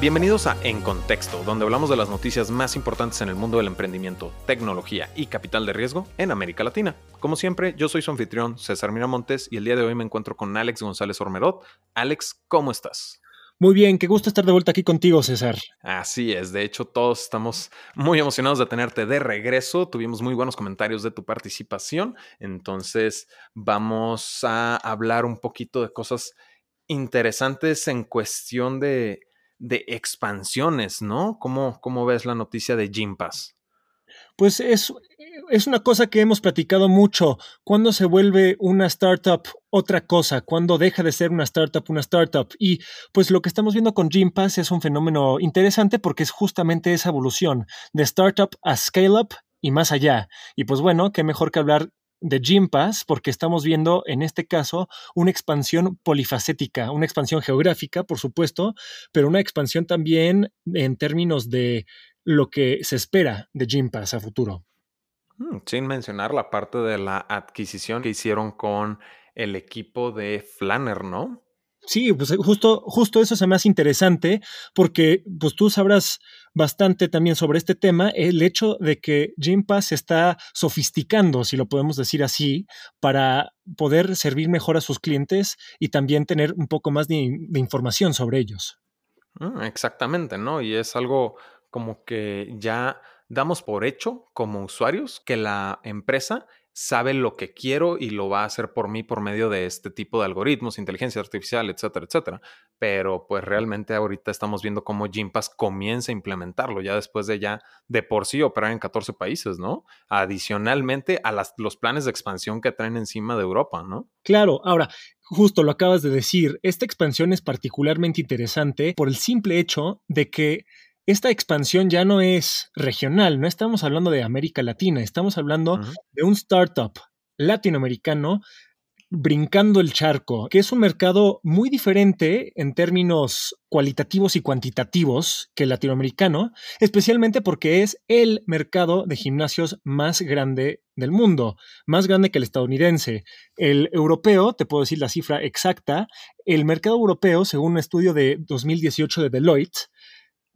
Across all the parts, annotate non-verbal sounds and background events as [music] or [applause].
Bienvenidos a En Contexto, donde hablamos de las noticias más importantes en el mundo del emprendimiento, tecnología y capital de riesgo en América Latina. Como siempre, yo soy su anfitrión, César Miramontes, y el día de hoy me encuentro con Alex González Ormerod. Alex, ¿cómo estás? Muy bien, qué gusto estar de vuelta aquí contigo, César. Así es, de hecho todos estamos muy emocionados de tenerte de regreso. Tuvimos muy buenos comentarios de tu participación, entonces vamos a hablar un poquito de cosas interesantes en cuestión de de expansiones, ¿no? ¿Cómo, cómo ves la noticia de Gympass? Pues es, es una cosa que hemos platicado mucho. ¿Cuándo se vuelve una startup otra cosa? ¿Cuándo deja de ser una startup una startup? Y pues lo que estamos viendo con Gympass es un fenómeno interesante porque es justamente esa evolución de startup a scale up y más allá. Y pues bueno, qué mejor que hablar de Gympass, porque estamos viendo en este caso una expansión polifacética, una expansión geográfica, por supuesto, pero una expansión también en términos de lo que se espera de Gympass a futuro. Mm, sin mencionar la parte de la adquisición que hicieron con el equipo de Flanner, ¿no? Sí, pues justo, justo eso es más interesante porque pues tú sabrás bastante también sobre este tema, el hecho de que Gympass se está sofisticando, si lo podemos decir así, para poder servir mejor a sus clientes y también tener un poco más de, información sobre ellos. Mm, exactamente, ¿no? Y es algo como que ya damos por hecho como usuarios que la empresa sabe lo que quiero y lo va a hacer por mí por medio de este tipo de algoritmos, inteligencia artificial, etcétera, etcétera. Pero pues realmente ahorita estamos viendo cómo Gympass comienza a implementarlo ya después de ya de por sí operar en 14 países, ¿no? Adicionalmente a las, los planes de expansión que traen encima de Europa, ¿no? Claro, ahora, justo lo acabas de decir, esta expansión es particularmente interesante por el simple hecho de que esta expansión ya no es regional, no estamos hablando de América Latina, estamos hablando de un startup latinoamericano brincando el charco, que es un mercado muy diferente en términos cualitativos y cuantitativos que el latinoamericano, especialmente porque es el mercado de gimnasios más grande del mundo, más grande que el estadounidense. El europeo, te puedo decir la cifra exacta, el mercado europeo, según un estudio de 2018 de Deloitte,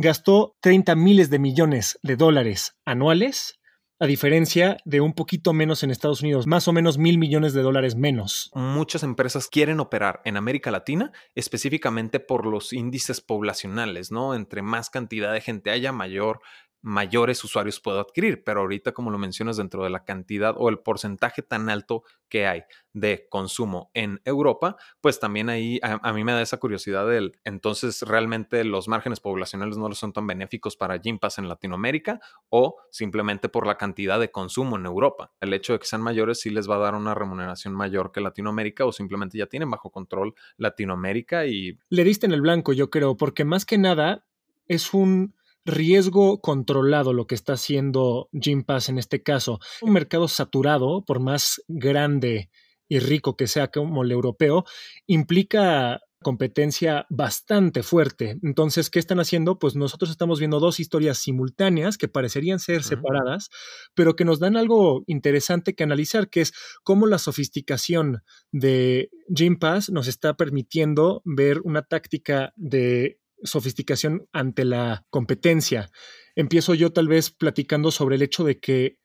gastó 30 miles de millones de dólares anuales, a diferencia de un poquito menos en Estados Unidos, más o menos mil millones de dólares menos. Muchas empresas quieren operar en América Latina específicamente por los índices poblacionales, ¿no? Entre más cantidad de gente haya, mayor mayores usuarios puedo adquirir, pero ahorita como lo mencionas dentro de la cantidad o el porcentaje tan alto que hay de consumo en Europa, pues también ahí a, mí me da esa curiosidad del, entonces realmente los márgenes poblacionales no son tan benéficos para Gympass en Latinoamérica o simplemente por la cantidad de consumo en Europa. El hecho de que sean mayores sí les va a dar una remuneración mayor que Latinoamérica o simplemente ya tienen bajo control Latinoamérica y... Le diste en el blanco, yo creo, porque más que nada es un riesgo controlado lo que está haciendo Pass en este caso. Un mercado saturado, por más grande y rico que sea como el europeo, implica competencia bastante fuerte. Entonces, ¿qué están haciendo? Pues nosotros estamos viendo dos historias simultáneas que parecerían ser separadas, pero que nos dan algo interesante que analizar, que es cómo la sofisticación de Pass nos está permitiendo ver una táctica de sofisticación ante la competencia. Empiezo yo tal vez platicando sobre el hecho de que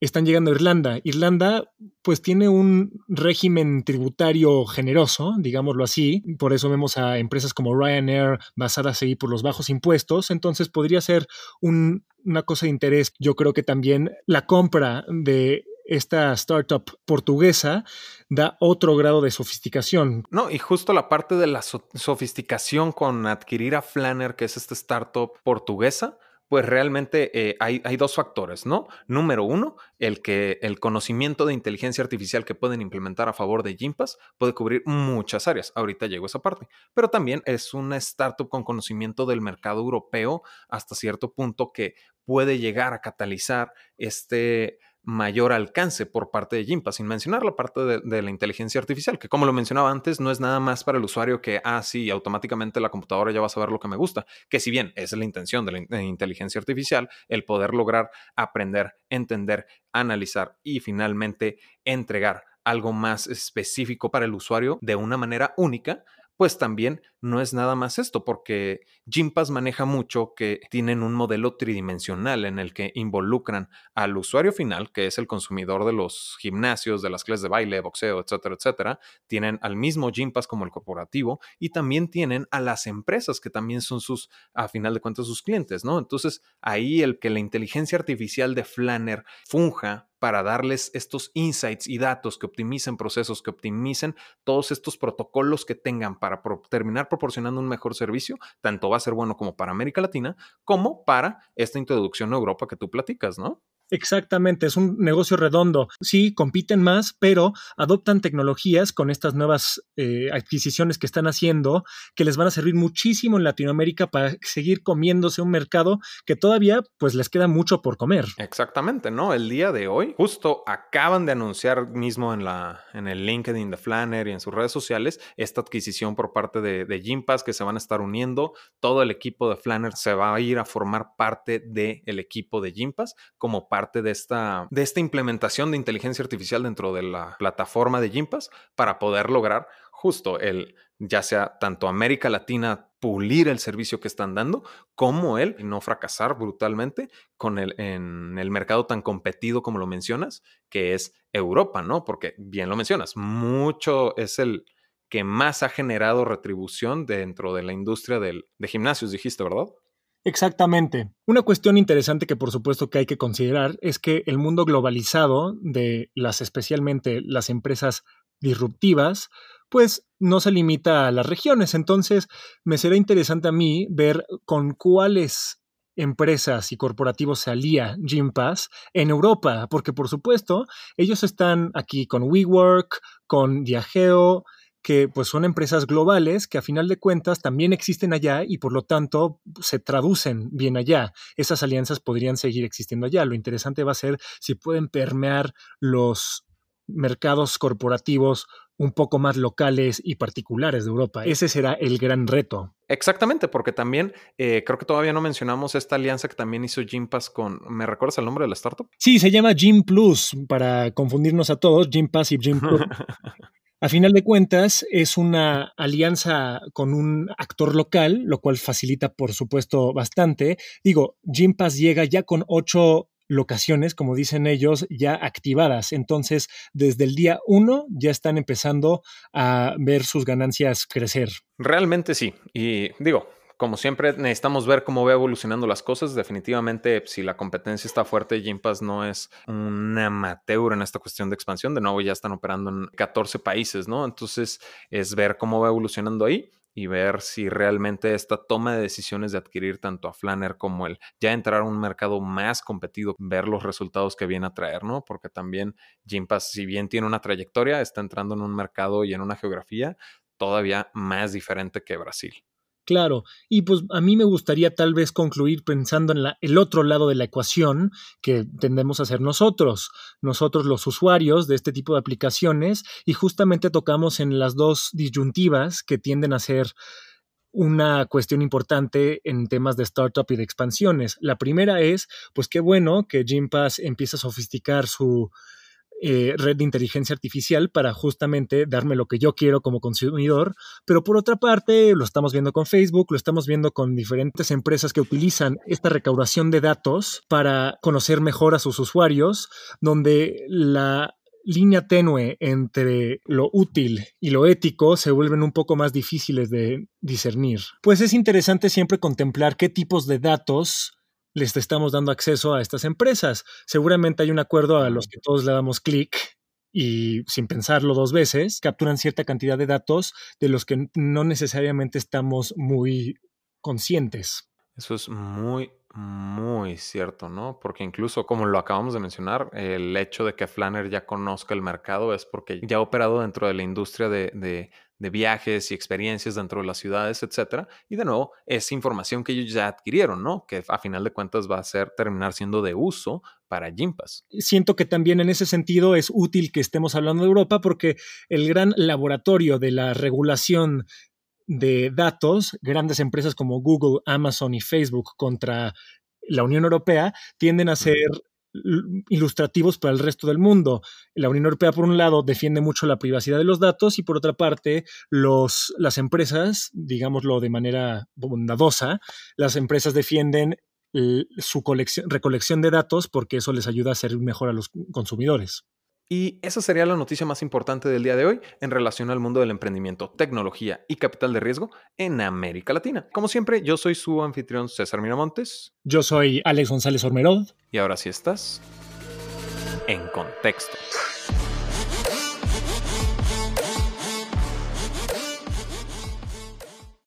están llegando a Irlanda. Irlanda pues tiene un régimen tributario generoso, digámoslo así. Por eso vemos a empresas como Ryanair basadas ahí por los bajos impuestos. Entonces podría ser una cosa de interés. Yo creo que también la compra de esta startup portuguesa da otro grado de sofisticación. No, y justo la parte de la sofisticación con adquirir a Flanner, que es esta startup portuguesa, pues realmente eh, hay, hay, dos factores, ¿no? Número uno, el que el conocimiento de inteligencia artificial que pueden implementar a favor de Gympass puede cubrir muchas áreas. Ahorita llego a esa parte. Pero también es una startup con conocimiento del mercado europeo hasta cierto punto que puede llegar a catalizar este mayor alcance por parte de Gimpa, sin mencionar la parte de, la inteligencia artificial, que como lo mencionaba antes, no es nada más para el usuario que, ah, sí, automáticamente la computadora ya va a saber lo que me gusta, que si bien es la intención de la inteligencia artificial, el poder lograr aprender, entender, analizar y finalmente entregar algo más específico para el usuario de una manera única, pues también no es nada más esto, porque Gympass maneja mucho que tienen un modelo tridimensional en el que involucran al usuario final, que es el consumidor de los gimnasios, de las clases de baile, boxeo, etcétera, etcétera. Tienen al mismo Gympass como el corporativo y también tienen a las empresas que también son sus, a final de cuentas, sus clientes, ¿no? Entonces, ahí el que la inteligencia artificial de Flanner funja para darles estos insights y datos que optimicen procesos, que optimicen todos estos protocolos que tengan para terminar proporcionando un mejor servicio, tanto va a ser bueno como para América Latina, como para esta introducción a Europa que tú platicas, ¿no? Exactamente, es un negocio redondo. Sí, compiten más, pero adoptan tecnologías con estas nuevas eh, adquisiciones que están haciendo que les van a servir muchísimo en Latinoamérica para seguir comiéndose un mercado que todavía pues les queda mucho por comer. Exactamente, ¿no? El día de hoy justo acaban de anunciar mismo en, la, en el LinkedIn de Flanner y en sus redes sociales esta adquisición por parte de, de que se van a estar uniendo. Todo el equipo de Flanner se va a ir a formar parte del equipo de Gympass como parte parte de esta, de esta implementación de inteligencia artificial dentro de la plataforma de Gympass para poder lograr justo el, ya sea tanto América Latina pulir el servicio que están dando, como el no fracasar brutalmente con el, en el mercado tan competido como lo mencionas, que es Europa, ¿no? Porque bien lo mencionas, mucho es el que más ha generado retribución dentro de la industria del, de gimnasios, dijiste, ¿verdad? Exactamente. Una cuestión interesante que por supuesto que hay que considerar es que el mundo globalizado de las especialmente las empresas disruptivas, pues no se limita a las regiones. Entonces, me será interesante a mí ver con cuáles empresas y corporativos se alía Gympass en Europa, porque por supuesto, ellos están aquí con WeWork, con Diageo, que pues son empresas globales que a final de cuentas también existen allá y por lo tanto se traducen bien allá. Esas alianzas podrían seguir existiendo allá. Lo interesante va a ser si pueden permear los mercados corporativos un poco más locales y particulares de Europa. Ese será el gran reto. Exactamente, porque también eh, creo que todavía no mencionamos esta alianza que también hizo Gympass con. ¿Me recuerdas el nombre de la startup? Sí, se llama Gym Plus, para confundirnos a todos, Gympass y Gym Plus. [laughs] A final de cuentas, es una alianza con un actor local, lo cual facilita, por supuesto, bastante. Digo, Gympass llega ya con ocho locaciones, como dicen ellos, ya activadas. Entonces, desde el día uno ya están empezando a ver sus ganancias crecer. Realmente sí. Y digo, como siempre, necesitamos ver cómo va evolucionando las cosas. Definitivamente, si la competencia está fuerte, Gympass no es un amateur en esta cuestión de expansión. De nuevo, ya están operando en 14 países, ¿no? Entonces, es ver cómo va evolucionando ahí y ver si realmente esta toma de decisiones de adquirir tanto a Flanner como el ya entrar a un mercado más competido, ver los resultados que viene a traer, ¿no? Porque también Gympass, si bien tiene una trayectoria, está entrando en un mercado y en una geografía todavía más diferente que Brasil. Claro, y pues a mí me gustaría tal vez concluir pensando en la, el otro lado de la ecuación que tendemos a hacer nosotros, nosotros los usuarios de este tipo de aplicaciones, y justamente tocamos en las dos disyuntivas que tienden a ser una cuestión importante en temas de startup y de expansiones. La primera es, pues qué bueno que Gympass empieza a sofisticar su, eh, red de inteligencia artificial para justamente darme lo que yo quiero como consumidor, pero por otra parte lo estamos viendo con Facebook, lo estamos viendo con diferentes empresas que utilizan esta recaudación de datos para conocer mejor a sus usuarios, donde la línea tenue entre lo útil y lo ético se vuelven un poco más difíciles de discernir. Pues es interesante siempre contemplar qué tipos de datos les estamos dando acceso a estas empresas. Seguramente hay un acuerdo a los que todos le damos clic y sin pensarlo dos veces, capturan cierta cantidad de datos de los que no necesariamente estamos muy conscientes. Eso es muy, muy cierto, ¿no? Porque incluso, como lo acabamos de mencionar, el hecho de que Flanner ya conozca el mercado es porque ya ha operado dentro de la industria de, de viajes y experiencias dentro de las ciudades, etcétera. Y de nuevo, es información que ellos ya adquirieron, ¿no? Que a final de cuentas va a ser terminar siendo de uso para Gympass. Siento que también en ese sentido es útil que estemos hablando de Europa porque el gran laboratorio de la regulación de datos, grandes empresas como Google, Amazon y Facebook contra la Unión Europea tienden a ser ilustrativos para el resto del mundo. La Unión Europea, por un lado, defiende mucho la privacidad de los datos y por otra parte, los, las empresas, digámoslo de manera bondadosa, las empresas defienden su colección, recolección de datos porque eso les ayuda a servir mejor a los consumidores. Y esa sería la noticia más importante del día de hoy en relación al mundo del emprendimiento, tecnología y capital de riesgo en América Latina. Como siempre, yo soy su anfitrión César Miramontes. Yo soy Alex González Ormerod. Y ahora sí estás en contexto.